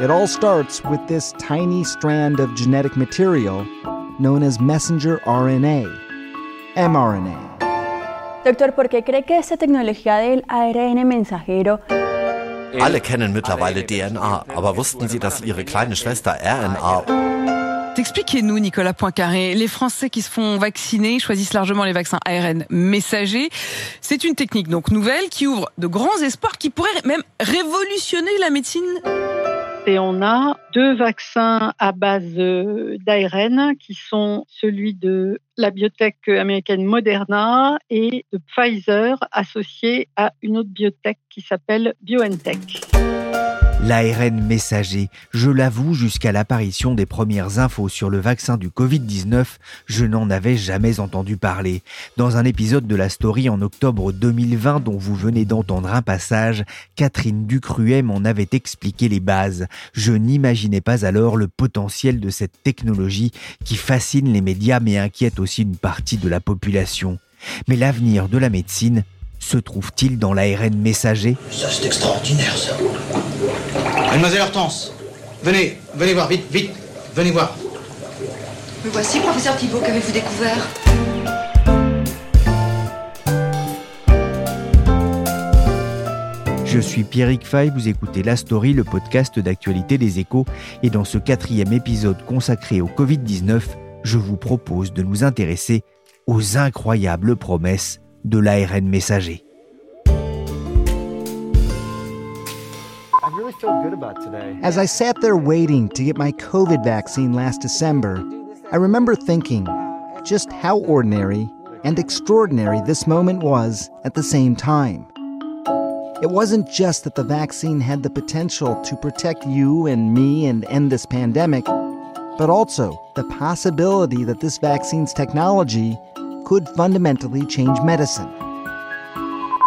It all starts with this tiny strand of genetic material known as messenger RNA, mRNA. Doctor, ¿por qué cree que esta tecnología del ARN mensajero Alle kennen mittlerweile DNA, aber wussten Sie, dass Ihre kleine Schwester RNA Expliquez-nous, Nicolas Poincaré. Les Français qui se font vacciner choisissent largement les vaccins ARN messagers. C'est une technique donc nouvelle qui ouvre de grands espoirs qui pourrait même révolutionner la médecine Et on a deux vaccins à base euh, d'ARN qui sont celui de la biotech américaine Moderna et de Pfizer associé à une autre biotech qui s'appelle BioNTech. L'ARN messager, je l'avoue, jusqu'à l'apparition des premières infos sur le vaccin du Covid-19, je n'en avais jamais entendu parler. Dans un épisode de la story en octobre 2020 dont vous venez d'entendre un passage, Catherine Ducruet m'en avait expliqué les bases. Je n'imaginais pas alors le potentiel de cette technologie qui fascine les médias mais inquiète aussi une partie de la population. Mais l'avenir de la médecine se trouve-t-il dans l'ARN messager? Ça, c'est extraordinaire, ça. Mademoiselle Hortense, venez, venez voir, vite, vite, venez voir. Me voici, professeur Thibault, qu'avez-vous découvert? Je suis Pierrick Fay, vous écoutez La Story, le podcast d'actualité des échos, et dans ce quatrième épisode consacré au Covid-19, je vous propose de nous intéresser aux incroyables promesses de l'ARN messager. As I sat there waiting to get my COVID vaccine last December, I remember thinking just how ordinary and extraordinary this moment was at the same time. It wasn't just that the vaccine had the potential to protect you and me and end this pandemic, but also the possibility that this vaccine's technology could fundamentally change medicine.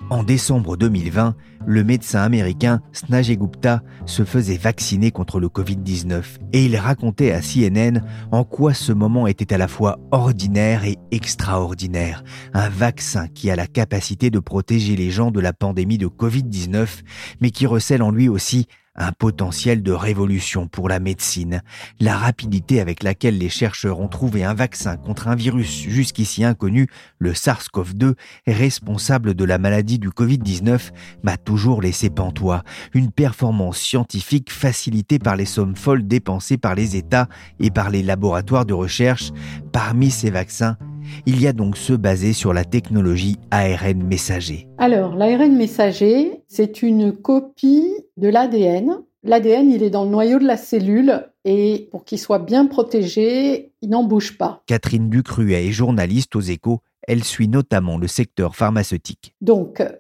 En décembre 2020, le médecin américain Snajay Gupta se faisait vacciner contre le Covid-19 et il racontait à CNN en quoi ce moment était à la fois ordinaire et extraordinaire. Un vaccin qui a la capacité de protéger les gens de la pandémie de Covid-19 mais qui recèle en lui aussi un potentiel de révolution pour la médecine. La rapidité avec laquelle les chercheurs ont trouvé un vaccin contre un virus jusqu'ici inconnu, le SARS-CoV-2, responsable de la maladie du Covid-19, m'a toujours laissé pantois. Une performance scientifique facilitée par les sommes folles dépensées par les États et par les laboratoires de recherche. Parmi ces vaccins, il y a donc ceux basés sur la technologie ARN messager. Alors, l'ARN messager, c'est une copie de l'ADN. L'ADN, il est dans le noyau de la cellule et pour qu'il soit bien protégé, il n'en bouge pas. Catherine Ducruet est journaliste aux échos. Elle suit notamment le secteur pharmaceutique. Donc, euh,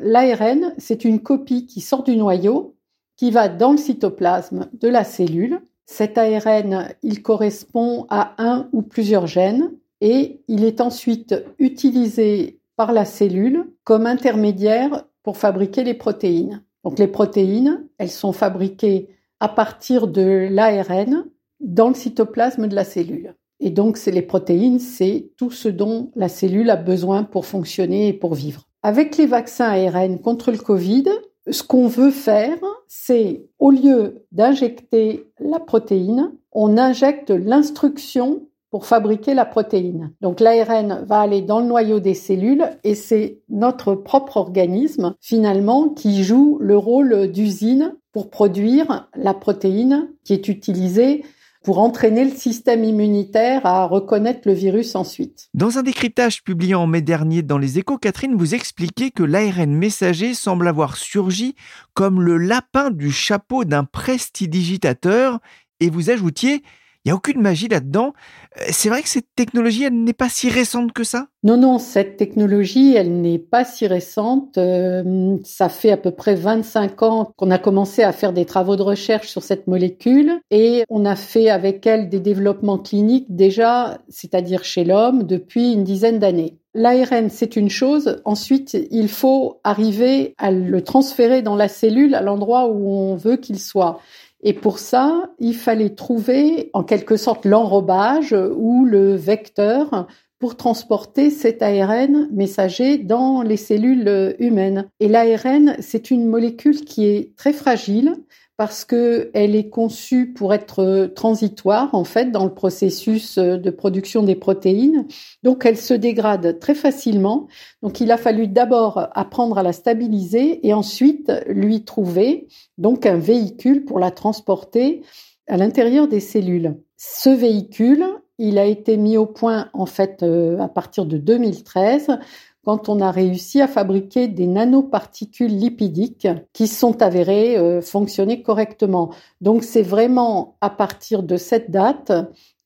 l'ARN, c'est une copie qui sort du noyau, qui va dans le cytoplasme de la cellule. Cet ARN, il correspond à un ou plusieurs gènes et il est ensuite utilisé par la cellule comme intermédiaire pour fabriquer les protéines. Donc les protéines, elles sont fabriquées à partir de l'ARN dans le cytoplasme de la cellule. Et donc c'est les protéines, c'est tout ce dont la cellule a besoin pour fonctionner et pour vivre. Avec les vaccins ARN contre le Covid, ce qu'on veut faire, c'est au lieu d'injecter la protéine, on injecte l'instruction pour fabriquer la protéine. Donc l'ARN va aller dans le noyau des cellules et c'est notre propre organisme finalement qui joue le rôle d'usine pour produire la protéine qui est utilisée pour entraîner le système immunitaire à reconnaître le virus ensuite. Dans un décryptage publié en mai dernier dans les échos, Catherine, vous expliquez que l'ARN messager semble avoir surgi comme le lapin du chapeau d'un prestidigitateur et vous ajoutiez Il n'y a aucune magie là-dedans. Euh, c'est vrai que cette technologie, elle n'est pas si récente que ça? Non, non, cette technologie, elle n'est pas si récente. Euh, ça fait à peu près 25 ans qu'on a commencé à faire des travaux de recherche sur cette molécule et on a fait avec elle des développements cliniques déjà, c'est-à-dire chez l'homme, depuis une dizaine d'années. L'ARN, c'est une chose. Ensuite, il faut arriver à le transférer dans la cellule à l'endroit où on veut qu'il soit. Et pour ça, il fallait trouver en quelque sorte l'enrobage ou le vecteur pour transporter cet ARN messager dans les cellules humaines. Et l'ARN, c'est une molécule qui est très fragile parce qu'elle est conçue pour être transitoire en fait dans le processus de production des protéines. Donc elle se dégrade très facilement. Donc il a fallu d'abord apprendre à la stabiliser et ensuite lui trouver donc un véhicule pour la transporter à l'intérieur des cellules. Ce véhicule, il a été mis au point en fait euh, à partir de 2013 quand on a réussi à fabriquer des nanoparticules lipidiques qui sont avérées euh, fonctionner correctement. Donc c'est vraiment à partir de cette date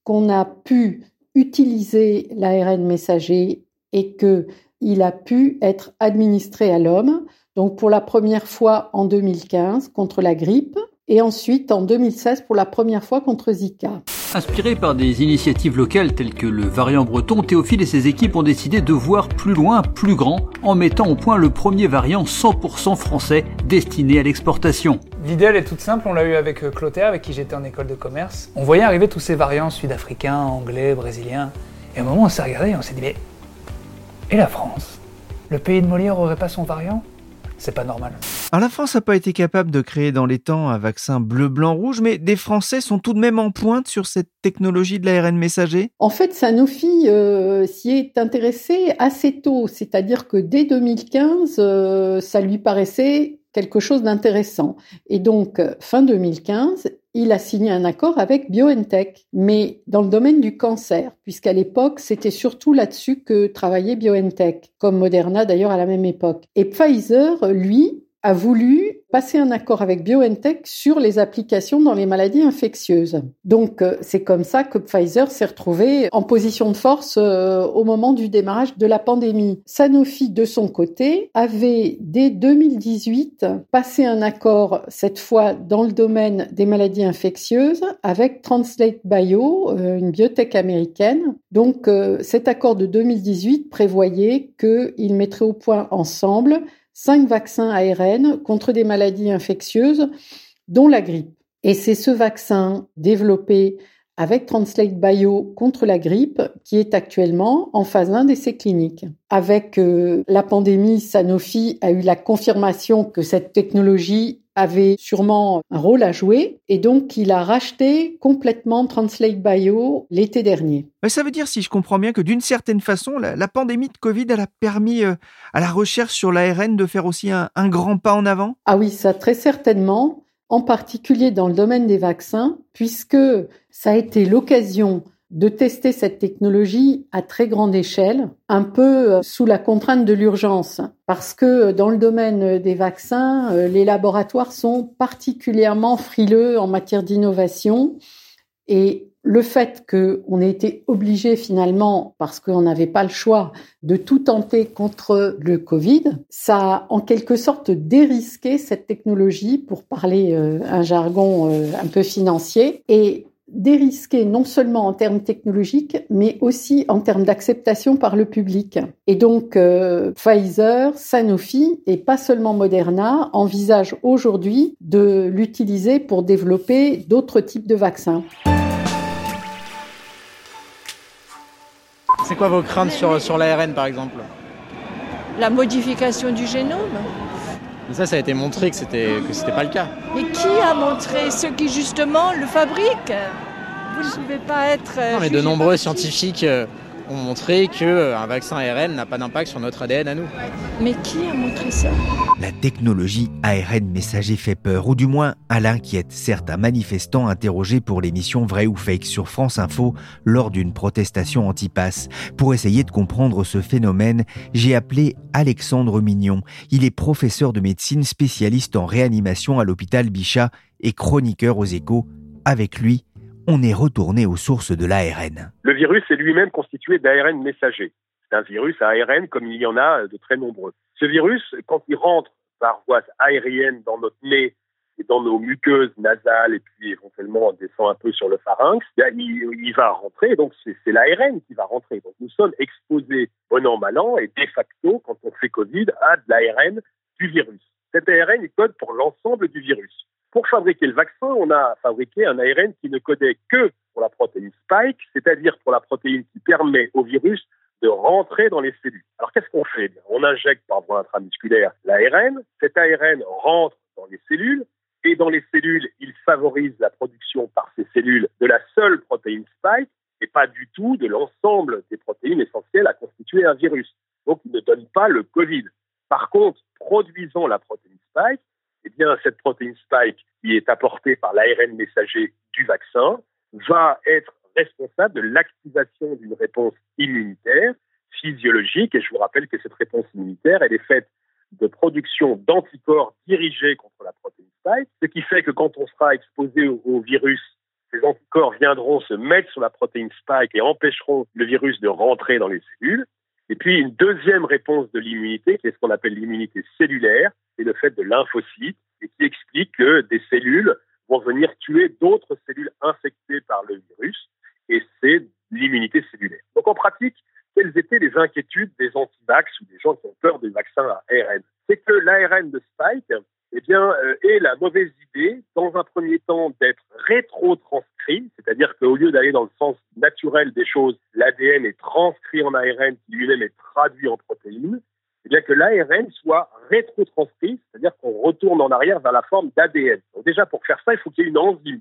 qu'on a pu utiliser l'ARN messager et que il a pu être administré à l'homme. Donc pour la première fois en 2015 contre la grippe et ensuite en 2016 pour la première fois contre Zika. Inspiré par des initiatives locales telles que le variant breton, Théophile et ses équipes ont décidé de voir plus loin, plus grand, en mettant au point le premier variant 100% français destiné à l'exportation. L'idée elle est toute simple, on l'a eu avec euh, Clotaire, avec qui j'étais en école de commerce. On voyait arriver tous ces variants sud-africains, anglais, brésiliens. Et à un moment on s'est regardé et on s'est dit mais... Et la France? Le pays de Molière aurait pas son variant? C'est pas normal. Alors la France n'a pas été capable de créer dans les temps un vaccin bleu, blanc, rouge, mais des Français sont tout de même en pointe sur cette technologie de l'ARN messager En fait, Sanofi euh, s'y est intéressé assez tôt, c'est-à-dire que dès 2015, euh, ça lui paraissait quelque chose d'intéressant. Et donc, fin 2015, il a signé un accord avec BioNTech, mais dans le domaine du cancer, puisqu'à l'époque, c'était surtout là-dessus que travaillait BioNTech, comme Moderna d'ailleurs à la même époque. Et Pfizer, lui, a voulu passer un accord avec BioNTech sur les applications dans les maladies infectieuses. Donc euh, c'est comme ça que Pfizer s'est retrouvé en position de force euh, au moment du démarrage de la pandémie. Sanofi de son côté avait dès 2018 passé un accord cette fois dans le domaine des maladies infectieuses avec Translate Bio, euh, une biotech américaine. Donc cet accord de 2018 prévoyait qu'ils mettraient au point ensemble cinq vaccins ARN contre des maladies infectieuses, dont la grippe. Et c'est ce vaccin développé avec Translate Bio contre la grippe qui est actuellement en phase 1 d'essai cliniques. Avec euh, la pandémie, Sanofi a eu la confirmation que cette technologie avait sûrement un rôle à jouer et donc il a racheté complètement Translate Bio l'été dernier. Ça veut dire, si je comprends bien, que d'une certaine façon, la, pandémie de Covid, elle a permis euh, à la recherche sur l'ARN de faire aussi un, un grand pas en avant? Ah oui, ça très certainement, en particulier dans le domaine des vaccins, puisque ça a été l'occasion de tester cette technologie à très grande échelle, un peu euh, sous la contrainte de l'urgence, parce que dans le domaine des vaccins, euh, les laboratoires sont particulièrement frileux en matière d'innovation. Et le fait qu'on ait été obligé finalement, parce qu'on n'avait pas le choix, de tout tenter contre le Covid, ça a en quelque sorte dérisqué cette technologie, pour parler euh, un jargon un peu financier, et dérisqué non seulement en termes technologiques, mais aussi en termes d'acceptation par le public. Et donc, euh, Pfizer, Sanofi et pas seulement Moderna envisagent aujourd'hui de l'utiliser pour développer d'autres types de vaccins. C'est quoi vos craintes sur, sur l'ARN par exemple La modification du génome. ça, ça a été montré que c'était que c'était pas le cas. Mais qui a montré Ceux qui justement le fabriquent. Vous ne pouvez pas être. Euh, non, mais de nombreux scientifiques euh, ont montré qu'un euh, vaccin ARN n'a pas d'impact sur notre ADN à nous. Mais qui a montré ça? La technologie ARN messager fait peur, ou du moins elle inquiète certains manifestants interrogés pour l'émission Vrai ou Fake sur France Info lors d'une protestation anti-pass. Pour essayer de comprendre ce phénomène, j'ai appelé Alexandre Mignon. Il est professeur de médecine spécialiste en réanimation à l'hôpital Bichat et chroniqueur aux échos. Avec lui, on est retourné aux sources de l'ARN. Le virus est lui-même constitué d'ARN messager. C'est un virus à ARN comme il y en a de très nombreux. Ce virus, quand il rentre par voie aérienne dans notre nez et dans nos muqueuses nasales et puis éventuellement on descend un peu sur le pharynx, il, va rentrer, donc c'est l'ARN qui va rentrer. Donc nous sommes exposés bon an, mal an et de facto, quand on fait Covid, à de l'ARN du virus. Cet ARN, il code pour l'ensemble du virus. Pour fabriquer le vaccin, on a fabriqué un ARN qui ne codait que pour la protéine spike, c'est-à-dire pour la protéine qui permet au virus de rentrer dans les cellules. Alors qu'est-ce qu'on fait? On injecte par voie intramusculaire l'ARN, cet ARN rentre dans les cellules, et dans les cellules, il favorise la production par ces cellules de la seule protéine spike et pas du tout de l'ensemble des protéines essentielles à constituer un virus. Donc il ne donne pas le Covid. Par contre, produisant la protéine spike, eh bien, cette protéine spike qui est apportée par l'ARN messager du vaccin va être responsable de l'activation d'une réponse immunitaire physiologique. Et je vous rappelle que cette réponse immunitaire, est faite de production d'anticorps dirigés contre la protéine spike, ce qui fait que quand on sera exposé au, virus, ces anticorps viendront se mettre sur la protéine spike et empêcheront le virus de rentrer dans les cellules. Et puis une deuxième réponse de l'immunité, qui est ce qu'on appelle l'immunité cellulaire, c'est le fait de lymphocytes, et qui explique que des cellules vont venir tuer d'autres cellules infectées par le virus, et c'est l'immunité cellulaire. Donc en pratique, quelles étaient les inquiétudes des anti-vax ou des gens qui ont peur des vaccins à ARN C'est que l'ARN de Spike eh bien, euh, est la mauvaise idée, dans un premier temps, d'être rétro-transcrit, c'est-à-dire qu'au lieu d'aller dans le sens naturel des choses, l'ADN est transcrit en ARN qui lui-même est traduit en protéines, eh bien que l'ARN soit rétro-transcrit, c'est-à-dire qu'on retourne en arrière vers la forme d'ADN. Déjà, pour faire ça, il faut qu'il y ait une enzyme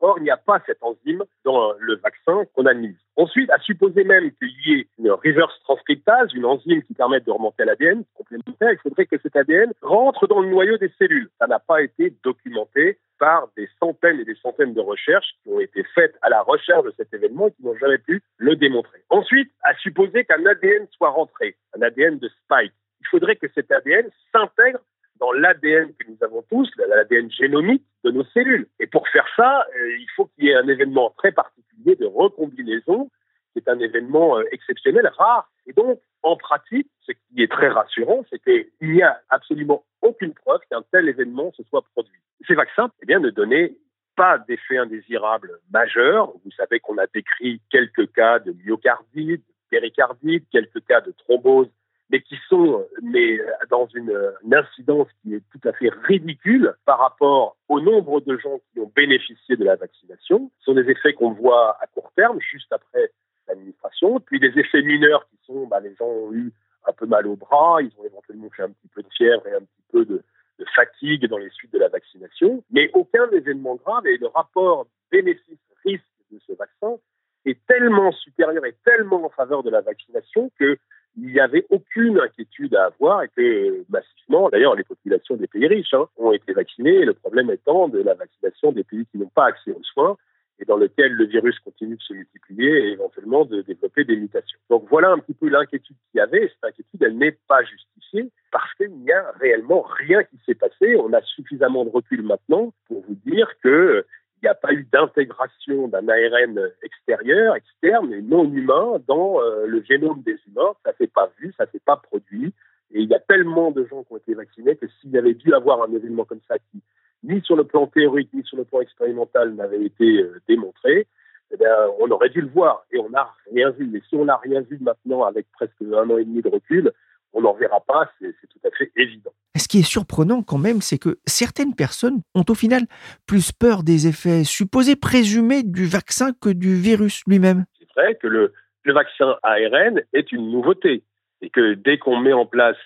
Or, il n'y a pas cette enzyme dans le vaccin qu'on administre. Ensuite, à supposer même qu'il y ait une reverse transcriptase, une enzyme qui permet de remonter à l'ADN complémentaire, il faudrait que cet ADN rentre dans le noyau des cellules. Ça n'a pas été documenté par des centaines et des centaines de recherches qui ont été faites à la recherche de cet événement et qui n'ont jamais pu le démontrer. Ensuite, à supposer qu'un ADN soit rentré, un ADN de spike, il faudrait que cet ADN s'intègre dans l'ADN que nous avons tous, l'ADN génomique de nos cellules. Et pour faire ça, euh, il faut qu'il y ait un événement très particulier de recombinaison, qui est un événement euh, exceptionnel, rare. Et donc, en pratique, ce qui est très rassurant, c'est qu'il n'y a absolument aucune preuve qu'un tel événement se soit produit. Ces vaccins, eh bien, ne donnaient pas d'effets indésirables majeurs. Vous savez qu'on a décrit quelques cas de myocardite, péricardite, quelques cas de thrombose mais qui sont mais dans une, incidence qui est tout à fait ridicule par rapport au nombre de gens qui ont bénéficié de la vaccination. Ce sont des effets qu'on voit à court terme, juste après l'administration, puis des effets mineurs qui sont, bah, les gens ont eu un peu mal au bras, ils ont éventuellement fait un petit peu de fièvre et un petit peu de, de fatigue dans les suites de la vaccination, mais aucun événement grave et le rapport bénéfice-risque de ce vaccin est tellement supérieur et tellement en faveur de la vaccination que il n'y avait aucune inquiétude à avoir et que massivement, d'ailleurs, les populations des pays riches hein, ont été vaccinées. Le problème étant de la vaccination des pays qui n'ont pas accès aux soins et dans lequel le virus continue de se multiplier et éventuellement de développer des mutations. Donc voilà un petit peu l'inquiétude qu'il y avait. Cette inquiétude, elle n'est pas justifiée parce qu'il n'y a réellement rien qui s'est passé. On a suffisamment de recul maintenant pour vous dire que il n'y a pas eu d'intégration d'un ARN extérieur, externe et non humain dans euh, le génome des humains. Ça s'est pas vu, ça s'est pas produit. Et il y a tellement de gens qui ont été vaccinés que s'il y avait dû avoir un événement comme ça qui, ni sur le plan théorique, ni sur le plan expérimental, n'avait été euh, démontré, eh on aurait dû le voir et on n'a rien vu. Et si on n'a rien vu maintenant avec presque un an et demi de recul, on n'en verra pas, c'est tout à fait évident. Ce qui est surprenant quand même, c'est que certaines personnes ont au final plus peur des effets supposés présumés du vaccin que du virus lui-même. C'est vrai que le, le vaccin ARN est une nouveauté et que dès qu'on met en place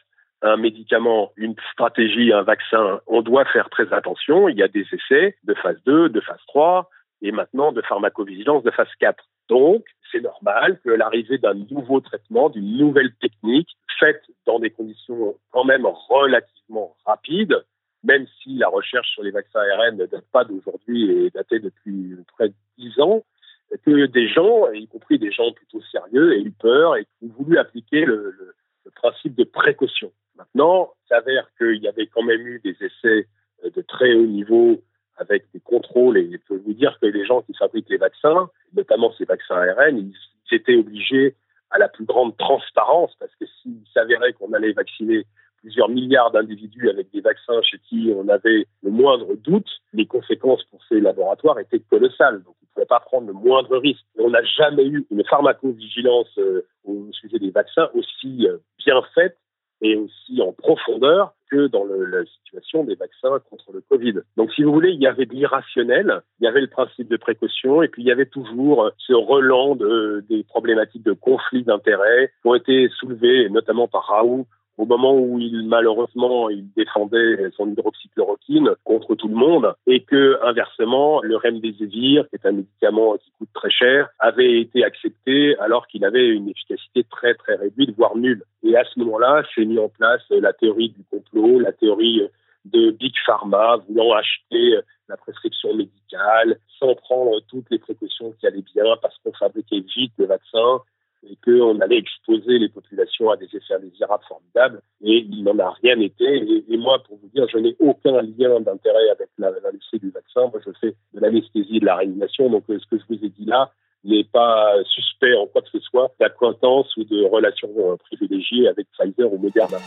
un médicament, une stratégie, un vaccin, on doit faire très attention. Il y a des essais de phase 2, de phase 3 et maintenant de pharmacovigilance de phase 4. Donc, c'est normal que l'arrivée d'un nouveau traitement, d'une nouvelle technique, faite dans des conditions quand même relativement rapides, même si la recherche sur les vaccins ARN ne date pas d'aujourd'hui et datée depuis près de dix ans, que des gens, y compris des gens plutôt sérieux, aient eu peur et ont voulu appliquer le, le principe de précaution. Maintenant, il s'avère qu'il y avait quand même eu des essais de très haut niveau avec des contrôles. Et je peux vous dire que les gens qui fabriquent les vaccins, notamment ces vaccins ARN, ils, étaient obligés à la plus grande transparence, parce que s'il s'avérait qu'on allait vacciner plusieurs milliards d'individus avec des vaccins chez qui on avait le moindre doute, les conséquences pour ces laboratoires étaient colossales. Donc, ils ne pouvaient pas prendre le moindre risque. on n'a jamais eu une pharmacovigilance euh, au sujet des vaccins aussi euh, bien faite et aussi en profondeur dans la situation des vaccins contre le Covid. Donc, si vous voulez, il y avait de l'irrationnel, il y avait le principe de précaution, et puis il y avait toujours ce relan de, des problématiques de conflits d'intérêts qui ont été soulevées, notamment par Raoult au moment où il malheureusement il défendait son hydroxychloroquine contre tout le monde et que inversement le remdesivir qui est un médicament qui coûte très cher avait été accepté alors qu'il avait une efficacité très très réduite voire nulle. Et à ce moment-là s'est mis en place la théorie du complot la théorie de Big Pharma voulant acheter la prescription médicale sans prendre toutes les précautions qui allaient bien parce qu'on fabriquait vite le vaccin et qu'on allait exposer les populations à des effets indésirables formidables, et il n'en a rien été. Et, moi, pour vous dire, je n'ai aucun lien d'intérêt avec l'industrie du vaccin. Moi, je fais de l'anesthésie de la réanimation, donc euh, ce que je vous ai dit là n'est pas suspect en quoi que ce soit d'acquaintance ou de relation euh, privilégiée avec Pfizer ou Moderna.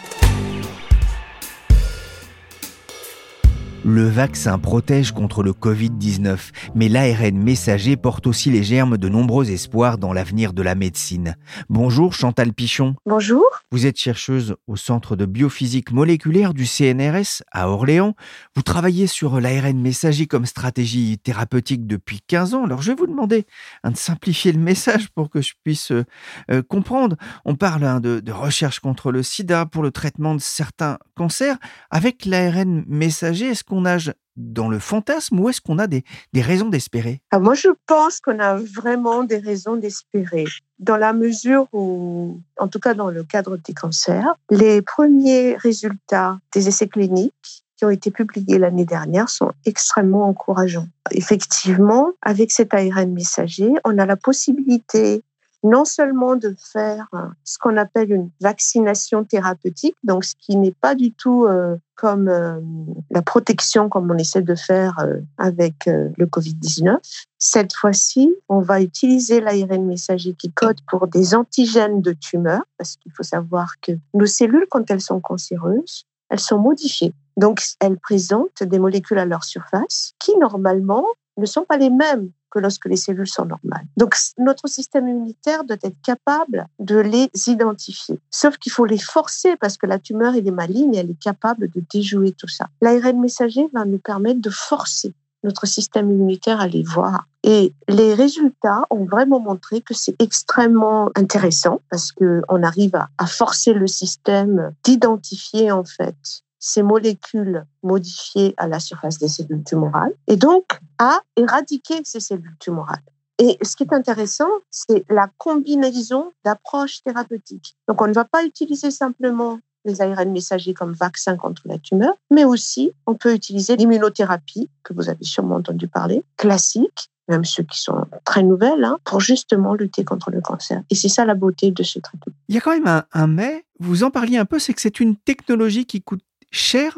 Le vaccin protège contre le Covid-19, mais l'ARN messager porte aussi les germes de nombreux espoirs dans l'avenir de la médecine. Bonjour Chantal Pichon. Bonjour. Vous êtes chercheuse au Centre de biophysique moléculaire du CNRS à Orléans. Vous travaillez sur l'ARN messager comme stratégie thérapeutique depuis 15 ans. Alors je vais vous demander de simplifier le message pour que je puisse euh, euh, comprendre. On parle hein, de, de recherche contre le sida pour le traitement de certains cancers. Avec l'ARN messager, est-ce qu'on dans le fantasme ou est-ce qu'on a des, raisons d'espérer? Ah, Moi, je pense qu'on a vraiment des raisons d'espérer. Dans la mesure où, en tout cas dans le cadre des cancers, les premiers résultats des essais cliniques qui ont été publiés l'année dernière sont extrêmement encourageants. Effectivement, avec cet ARN messager, on a la possibilité non seulement de faire ce qu'on appelle une vaccination thérapeutique, donc ce qui n'est pas du tout euh, comme euh, la protection comme on essaie de faire euh, avec le Covid-19. Cette fois-ci, on va utiliser l'ARN messager qui code pour des antigènes de tumeurs, parce qu'il faut savoir que nos cellules, quand elles sont cancéreuses, elles sont modifiées. Donc, elles présentent des molécules à leur surface qui, normalement, ne sont pas les mêmes que lorsque les cellules sont normales. Donc notre système immunitaire doit être capable de les identifier. Sauf qu'il faut les forcer parce que la tumeur est maligne et elle est capable de déjouer tout ça. L'ARN messager va nous permettre de forcer notre système immunitaire à les voir. Et les résultats ont vraiment montré que c'est extrêmement intéressant parce qu'on arrive à forcer le système d'identifier en fait ces molécules modifiées à la surface des cellules tumorales et donc à éradiquer ces cellules tumorales. Et ce qui est intéressant, c'est la combinaison d'approches thérapeutiques. Donc, on ne va pas utiliser simplement les ARN messagers comme vaccin contre la tumeur, mais aussi on peut utiliser l'immunothérapie, que vous avez sûrement entendu parler, classique, même ceux qui sont très nouvelles, hein, pour justement lutter contre le cancer. Et c'est ça la beauté de ce traitement. Il y a quand même un, un mais, vous en parliez un peu, c'est que c'est une technologie qui coûte cher.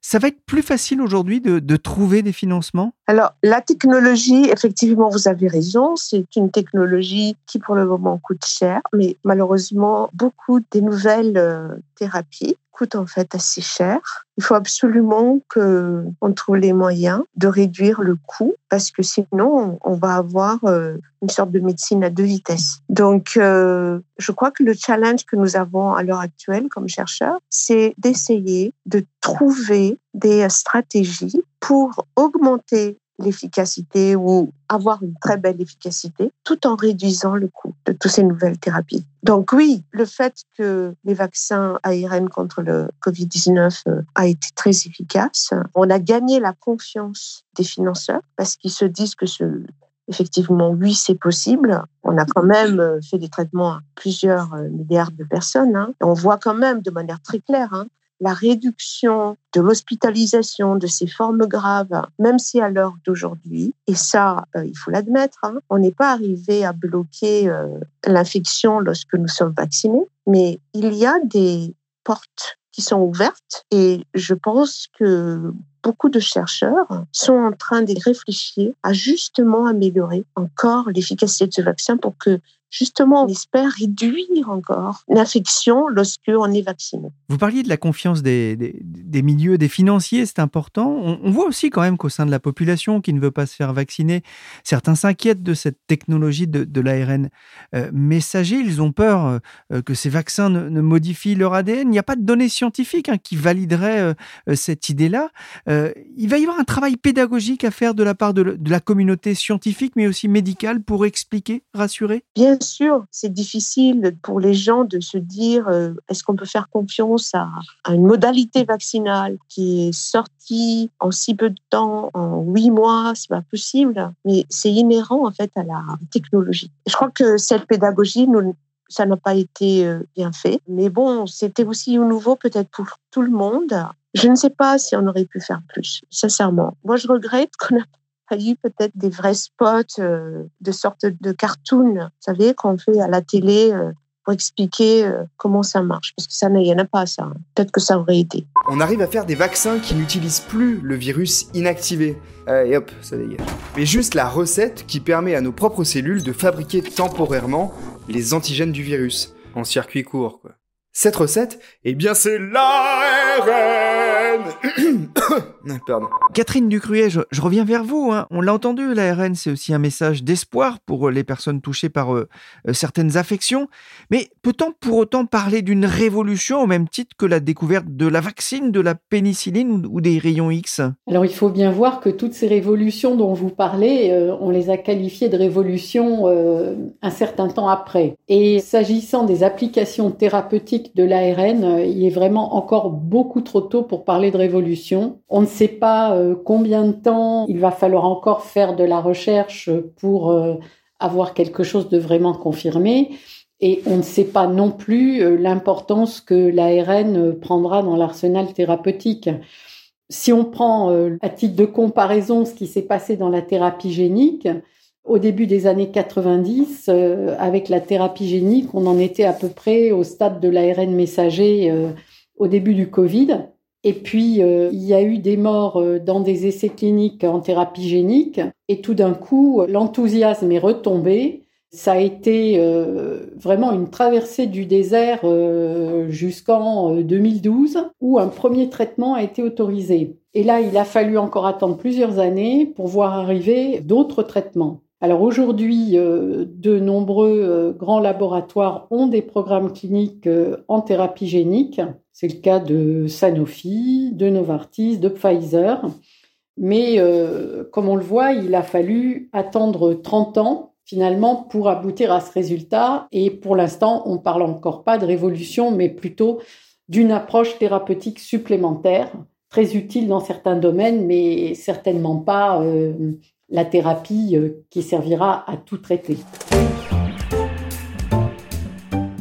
Ça va être plus facile aujourd'hui de, trouver des financements? Alors, la technologie, effectivement, vous avez raison, c'est une technologie qui pour le moment coûte cher, mais malheureusement, beaucoup des nouvelles euh, thérapies coûtent en fait assez cher. Il faut absolument qu'on trouve les moyens de réduire le coût parce que sinon, on va avoir euh, une sorte de médecine à deux vitesses. Donc, euh, je crois que le challenge que nous avons à l'heure actuelle comme chercheurs, c'est d'essayer de trouver des stratégies pour augmenter l'efficacité ou avoir une très belle efficacité tout en réduisant le coût de toutes ces nouvelles thérapies. Donc oui, le fait que les vaccins ARN contre le Covid-19 euh, a été très efficace, on a gagné la confiance des financeurs parce qu'ils se disent que ce, effectivement, oui, c'est possible. On a quand même euh, fait des traitements à plusieurs euh, milliards de personnes. Hein. On voit quand même de manière très claire hein, la réduction de l'hospitalisation de ces formes graves, même si à l'heure d'aujourd'hui, et ça, euh, il faut l'admettre, hein, on n'est pas arrivé à bloquer euh, l'infection lorsque nous sommes vaccinés, mais il y a des portes qui sont ouvertes et je pense que beaucoup de chercheurs sont en train de réfléchir à justement améliorer encore l'efficacité de ce vaccin pour que justement, on espère réduire encore l'infection lorsque on est vacciné. Vous parliez de la confiance des, des, milieux, des financiers, c'est important. On, voit aussi quand même qu'au sein de la population qui ne veut pas se faire vacciner, certains s'inquiètent de cette technologie de, de l'ARN euh, messager. Ils ont peur euh, que ces vaccins ne, modifient leur ADN. Il n'y a pas de données scientifiques hein, qui valideraient euh, cette idée-là. il va y avoir un travail pédagogique à faire de la part de, de la communauté scientifique, mais aussi médicale, pour expliquer, rassurer? Bien sûr, c'est difficile pour les gens de se dire euh, est-ce qu'on peut faire confiance à, une modalité vaccinale qui est sortie en si peu de temps, en huit mois, c'est pas possible. Mais c'est inhérent en fait à la technologie. Je crois que cette pédagogie, ça n'a pas été euh, bien fait. Mais bon, c'était aussi nouveau peut-être pour tout le monde. Je ne sais pas si on aurait pu faire plus, sincèrement. Moi, je regrette qu'on n'a eu peut-être des vrais spots euh, de sorte de cartoon, vous savez, qu'on fait à la télé euh, pour expliquer euh, comment ça marche. Parce que ça, il n'y en a pas, ça. Peut-être que ça aurait été. On arrive à faire des vaccins qui n'utilisent plus le virus inactivé. et hop, ça dégage. Mais juste la recette qui permet à nos propres cellules de fabriquer temporairement les antigènes du virus. En circuit court, quoi. Cette recette, eh bien c'est l'ARN Pardon. Catherine Ducruet, je, reviens vers vous. Hein. On l'a entendu, l'ARN, c'est aussi un message d'espoir pour euh, les personnes touchées par euh, euh, certaines affections. Mais peut-on pour autant parler d'une révolution au même titre que la découverte de la vaccine, de la pénicilline ou, des rayons X? Alors il faut bien voir que toutes ces révolutions dont vous parlez, on les a qualifiées de révolutions un certain temps après. Et s'agissant des applications thérapeutiques de l'ARN, euh, il est vraiment encore beaucoup trop tôt pour parler de révolution. On ne sait pas euh, combien de temps il va falloir encore faire de la recherche pour euh, avoir quelque chose de vraiment confirmé. Et on ne sait pas non plus l'importance que l'ARN prendra dans l'arsenal thérapeutique. Si on prend à titre de comparaison ce qui s'est passé dans la thérapie génique, au début des années 90, euh, avec la thérapie génique, on en était à peu près au stade de l'ARN messager euh, au début du Covid. Et puis, euh, il y a eu des morts dans des essais cliniques en thérapie génique. Et tout d'un coup, l'enthousiasme est retombé. Ça a été vraiment une traversée du désert jusqu'en 2012, où un premier traitement a été autorisé. Et là, il a fallu encore attendre plusieurs années pour voir arriver d'autres traitements. Alors aujourd'hui, euh, de nombreux euh, grands laboratoires ont des programmes cliniques euh, en thérapie génique. C'est le cas de Sanofi, de Novartis, de Pfizer. Mais comme on le voit, il a fallu attendre 30 ans finalement pour aboutir à ce résultat. Et pour l'instant, on ne parle encore pas de révolution, mais plutôt d'une approche thérapeutique supplémentaire, très utile dans certains domaines, mais certainement pas la thérapie euh, qui servira à tout traiter.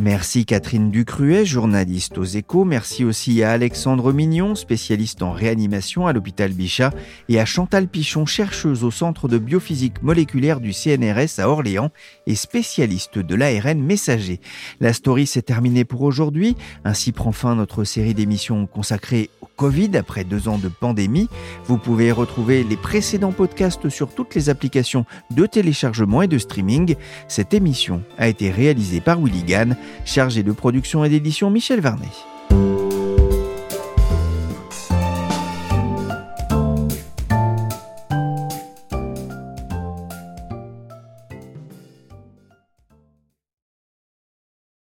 Merci Catherine Ducruet, journaliste aux échos. Merci aussi à Alexandre Mignon, spécialiste en réanimation à l'hôpital Bichat, et à Chantal Pichon, chercheuse au Centre de biophysique moléculaire du CNRS à Orléans et spécialiste de l'ARN messager. La story s'est terminée pour aujourd'hui. Ainsi prend fin notre série d'émissions consacrée au Covid après deux ans de pandémie. Vous pouvez retrouver les précédents podcasts sur toutes les applications de téléchargement et de streaming. Cette émission a été réalisée par Willy chargé de production et d'édition Michel Varnet.